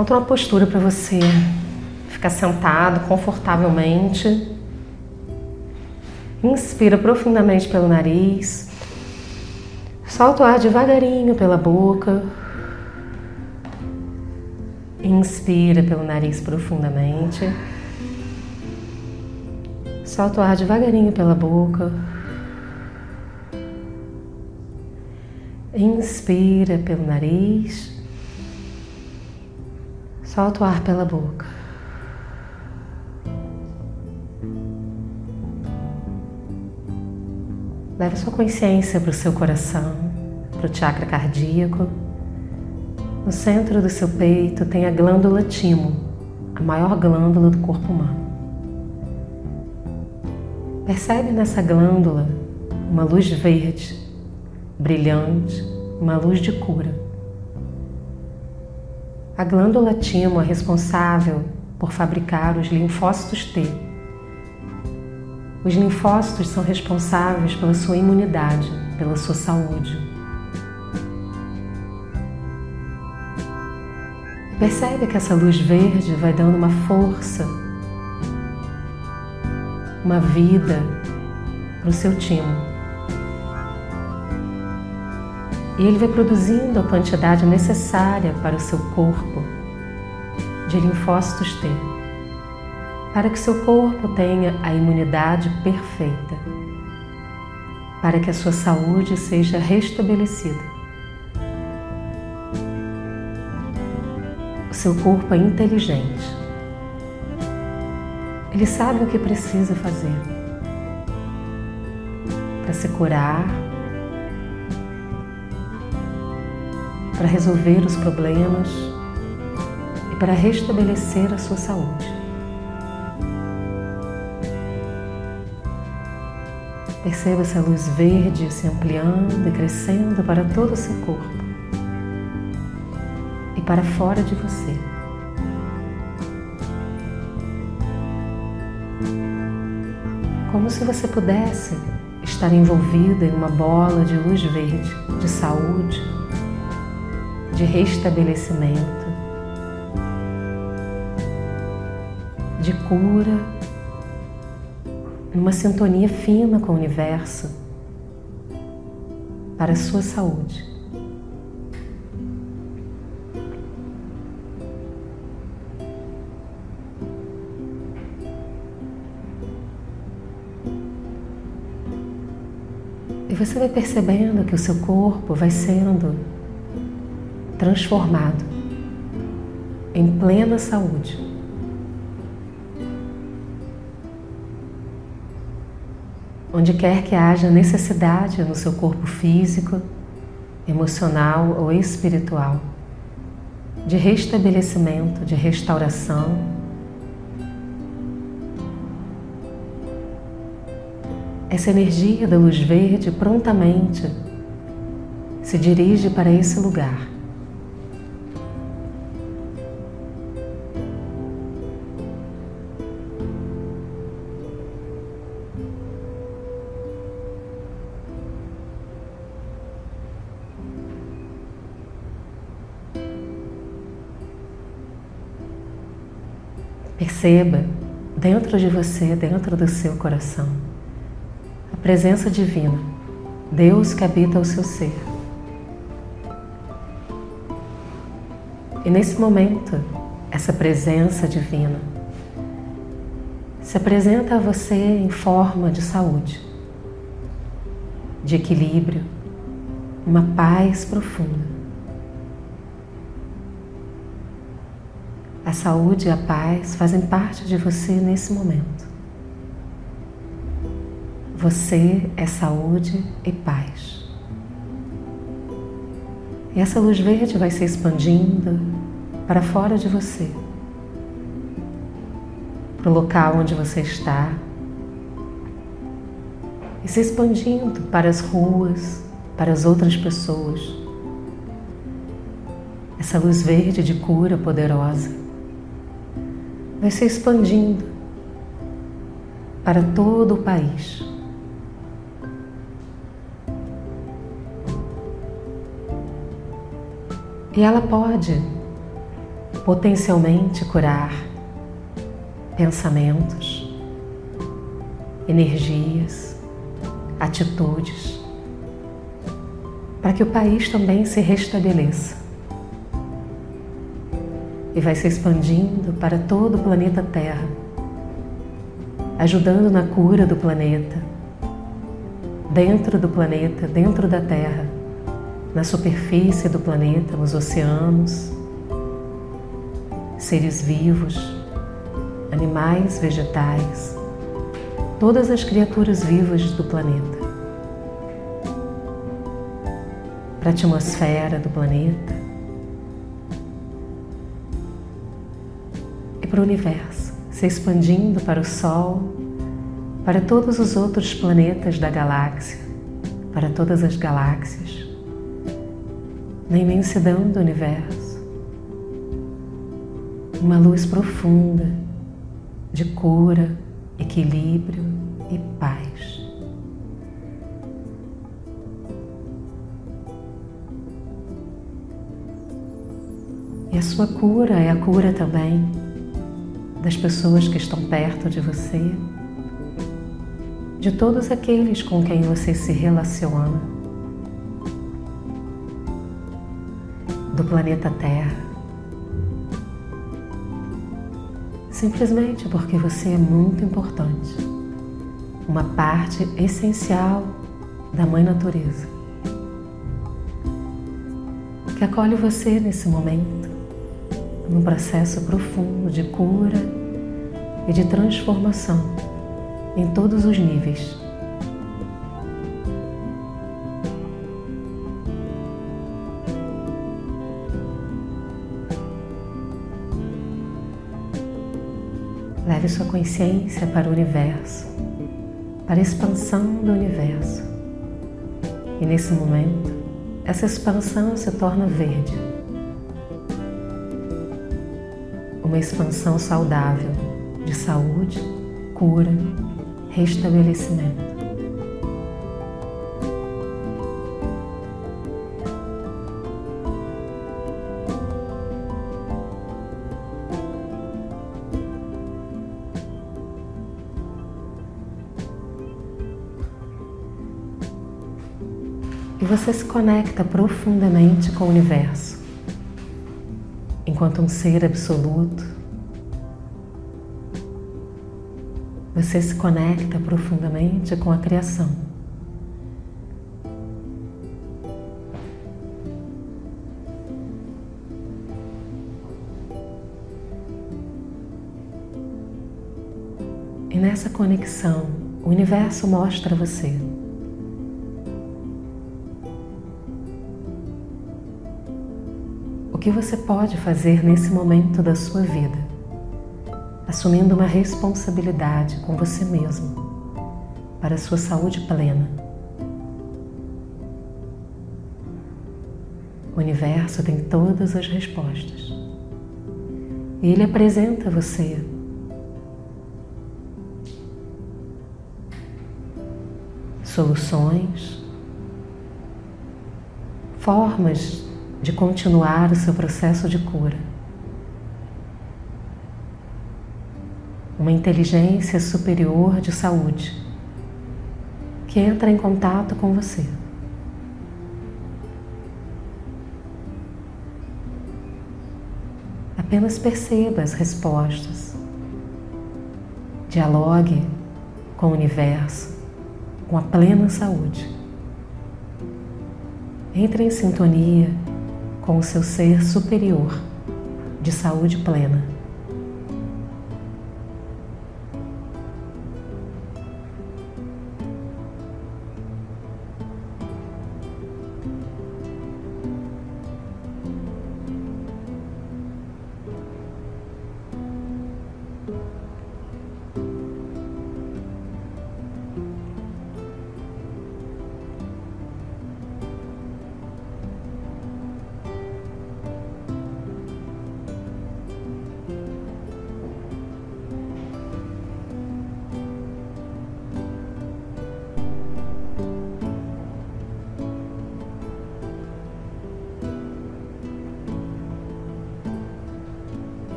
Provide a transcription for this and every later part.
Encontre uma postura para você ficar sentado confortavelmente. Inspira profundamente pelo nariz. Solta o ar devagarinho pela boca. Inspira pelo nariz profundamente. Solta o ar devagarinho pela boca. Inspira pelo nariz. Solta o ar pela boca. Leve sua consciência para o seu coração, para o chakra cardíaco. No centro do seu peito tem a glândula timo, a maior glândula do corpo humano. Percebe nessa glândula uma luz verde, brilhante, uma luz de cura. A glândula timo é responsável por fabricar os linfócitos T. Os linfócitos são responsáveis pela sua imunidade, pela sua saúde. Percebe que essa luz verde vai dando uma força, uma vida para o seu timo. E ele vai produzindo a quantidade necessária para o seu corpo de linfócitos T, para que seu corpo tenha a imunidade perfeita, para que a sua saúde seja restabelecida. O seu corpo é inteligente. Ele sabe o que precisa fazer para se curar para resolver os problemas e para restabelecer a sua saúde. Perceba essa luz verde se ampliando e crescendo para todo o seu corpo e para fora de você. Como se você pudesse estar envolvida em uma bola de luz verde, de saúde, de restabelecimento, de cura, numa sintonia fina com o universo para a sua saúde. E você vai percebendo que o seu corpo vai sendo transformado em plena saúde. Onde quer que haja necessidade no seu corpo físico, emocional ou espiritual, de restabelecimento, de restauração, essa energia da luz verde prontamente se dirige para esse lugar. Perceba dentro de você, dentro do seu coração, a presença divina, Deus que habita o seu ser. E nesse momento, essa presença divina se apresenta a você em forma de saúde, de equilíbrio, uma paz profunda. A saúde e a paz fazem parte de você nesse momento. Você é saúde e paz. E essa luz verde vai se expandindo para fora de você, para o local onde você está, e se expandindo para as ruas, para as outras pessoas. Essa luz verde de cura poderosa vai se expandindo para todo o país. E ela pode potencialmente curar pensamentos, energias, atitudes, para que o país também se restabeleça. E vai se expandindo para todo o planeta Terra, ajudando na cura do planeta, dentro do planeta, dentro da Terra, na superfície do planeta, nos oceanos, seres vivos, animais, vegetais, todas as criaturas vivas do planeta. Para a atmosfera do planeta para o universo, se expandindo para o Sol, para todos os outros planetas da galáxia, para todas as galáxias, na imensidão do universo. Uma luz profunda de cura, equilíbrio e paz. E a sua cura é a cura também das pessoas que estão perto de você, de todos aqueles com quem você se relaciona, do planeta Terra. simplesmente porque você é muito importante, uma parte essencial da Mãe Natureza, que acolhe você nesse momento, num processo profundo de cura e de transformação em todos os níveis. Leve sua consciência para o universo, para a expansão do universo. E nesse momento, essa expansão se torna verde. Uma expansão saudável de saúde, cura, restabelecimento. e você se conecta profundamente com o universo, enquanto um ser absoluto. Você se conecta profundamente com a criação. E nessa conexão, o universo mostra você que você pode fazer nesse momento da sua vida, assumindo uma responsabilidade com você mesmo para a sua saúde plena. O universo tem todas as respostas. E ele apresenta a você soluções, formas de continuar o seu processo de cura. Uma inteligência superior de saúde que entra em contato com você. Apenas perceba as respostas. Dialogue com o universo com a plena saúde. Entre em sintonia com o seu ser superior de saúde plena.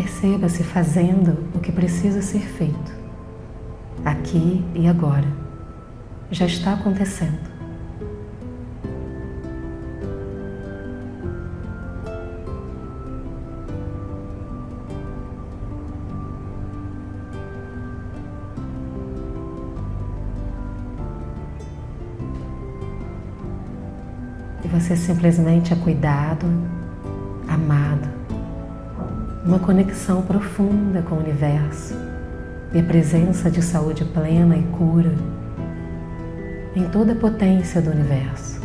Perceba-se fazendo o que precisa ser feito, aqui e agora. Já está acontecendo. E você simplesmente é cuidado, amado, uma conexão profunda com o universo e a presença de saúde plena e cura em toda a potência do universo.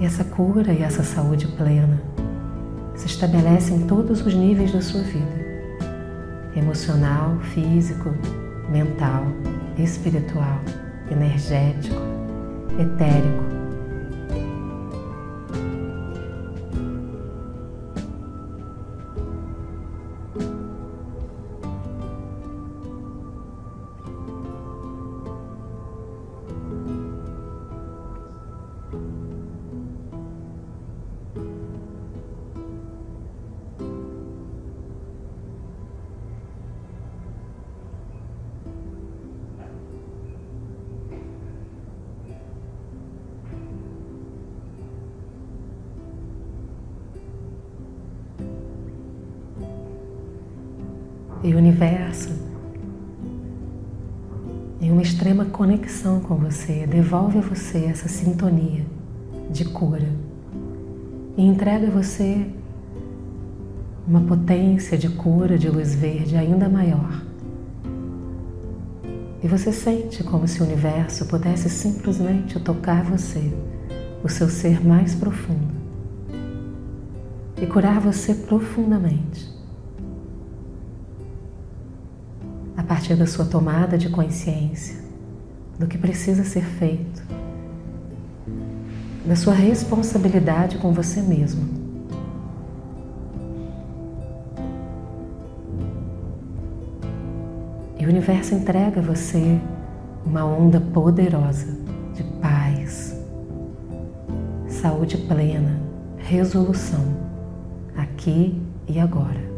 E essa cura e essa saúde plena se estabelece em todos os níveis da sua vida: emocional, físico, mental, espiritual, energético, etérico. E o universo em uma extrema conexão com você, devolve a você essa sintonia de cura e entrega a você uma potência de cura de luz verde ainda maior. E você sente como se o universo pudesse simplesmente tocar você, o seu ser mais profundo, e curar você profundamente. A partir da sua tomada de consciência do que precisa ser feito, da sua responsabilidade com você mesmo. E o universo entrega a você uma onda poderosa de paz, saúde plena, resolução, aqui e agora.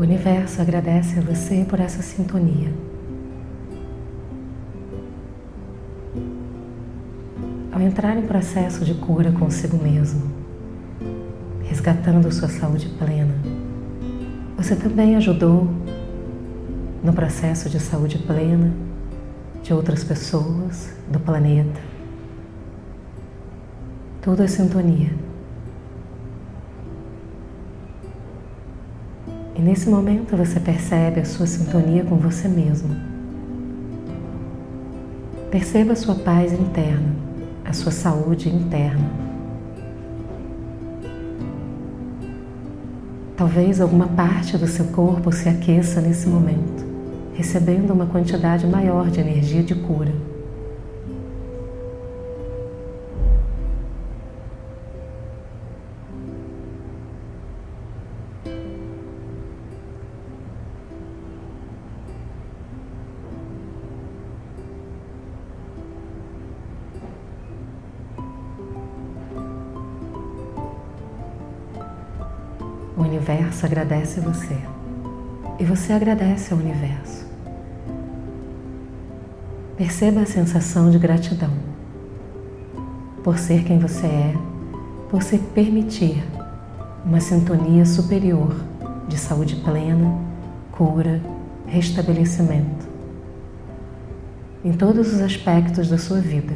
O universo agradece a você por essa sintonia. Ao entrar em processo de cura consigo mesmo, resgatando sua saúde plena, você também ajudou no processo de saúde plena de outras pessoas, do planeta. Tudo é sintonia. E nesse momento você percebe a sua sintonia com você mesmo. Perceba a sua paz interna, a sua saúde interna. Talvez alguma parte do seu corpo se aqueça nesse momento, recebendo uma quantidade maior de energia de cura. O universo agradece você e você agradece ao universo. Perceba a sensação de gratidão por ser quem você é, por se permitir uma sintonia superior de saúde plena, cura, restabelecimento em todos os aspectos da sua vida.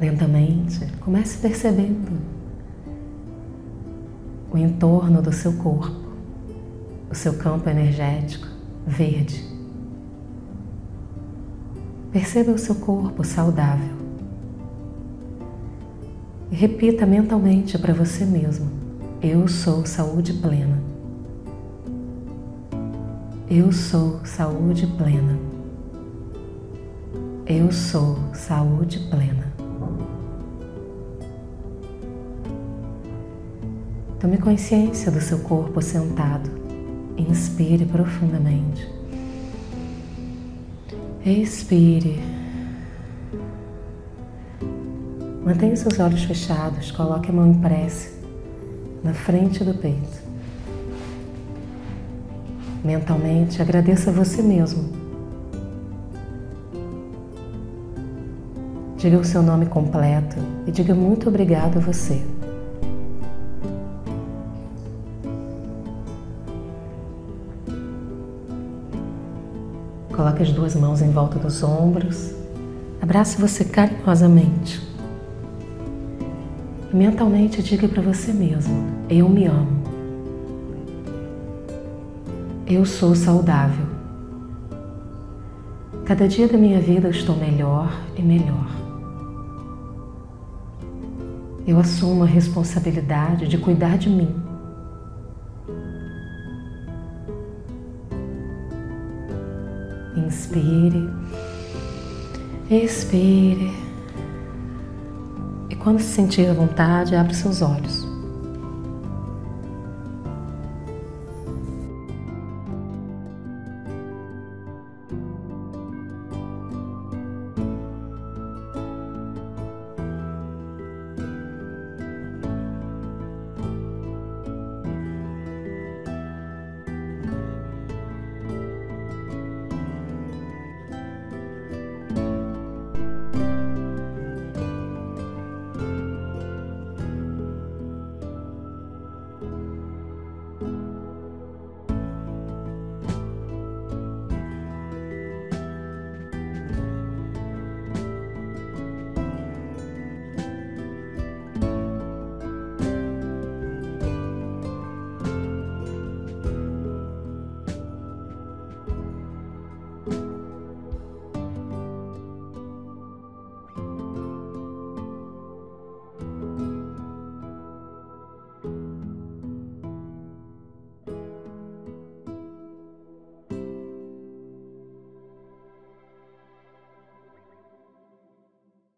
Lentamente, comece percebendo o entorno do seu corpo, o seu campo energético verde. Perceba o seu corpo saudável. E repita mentalmente para você mesmo: Eu sou saúde plena. Eu sou saúde plena. Eu sou saúde plena. Tome consciência do seu corpo sentado. Inspire profundamente. Expire. Mantenha seus olhos fechados, coloque a mão em prece na frente do peito. Mentalmente agradeça a você mesmo. Diga o seu nome completo e diga muito obrigado a você. Coloque as duas mãos em volta dos ombros. Abrace você carinhosamente. E mentalmente diga para você mesmo: Eu me amo. Eu sou saudável. Cada dia da minha vida eu estou melhor e melhor. Eu assumo a responsabilidade de cuidar de mim Inspire, expire. E quando se sentir à vontade, abra seus olhos.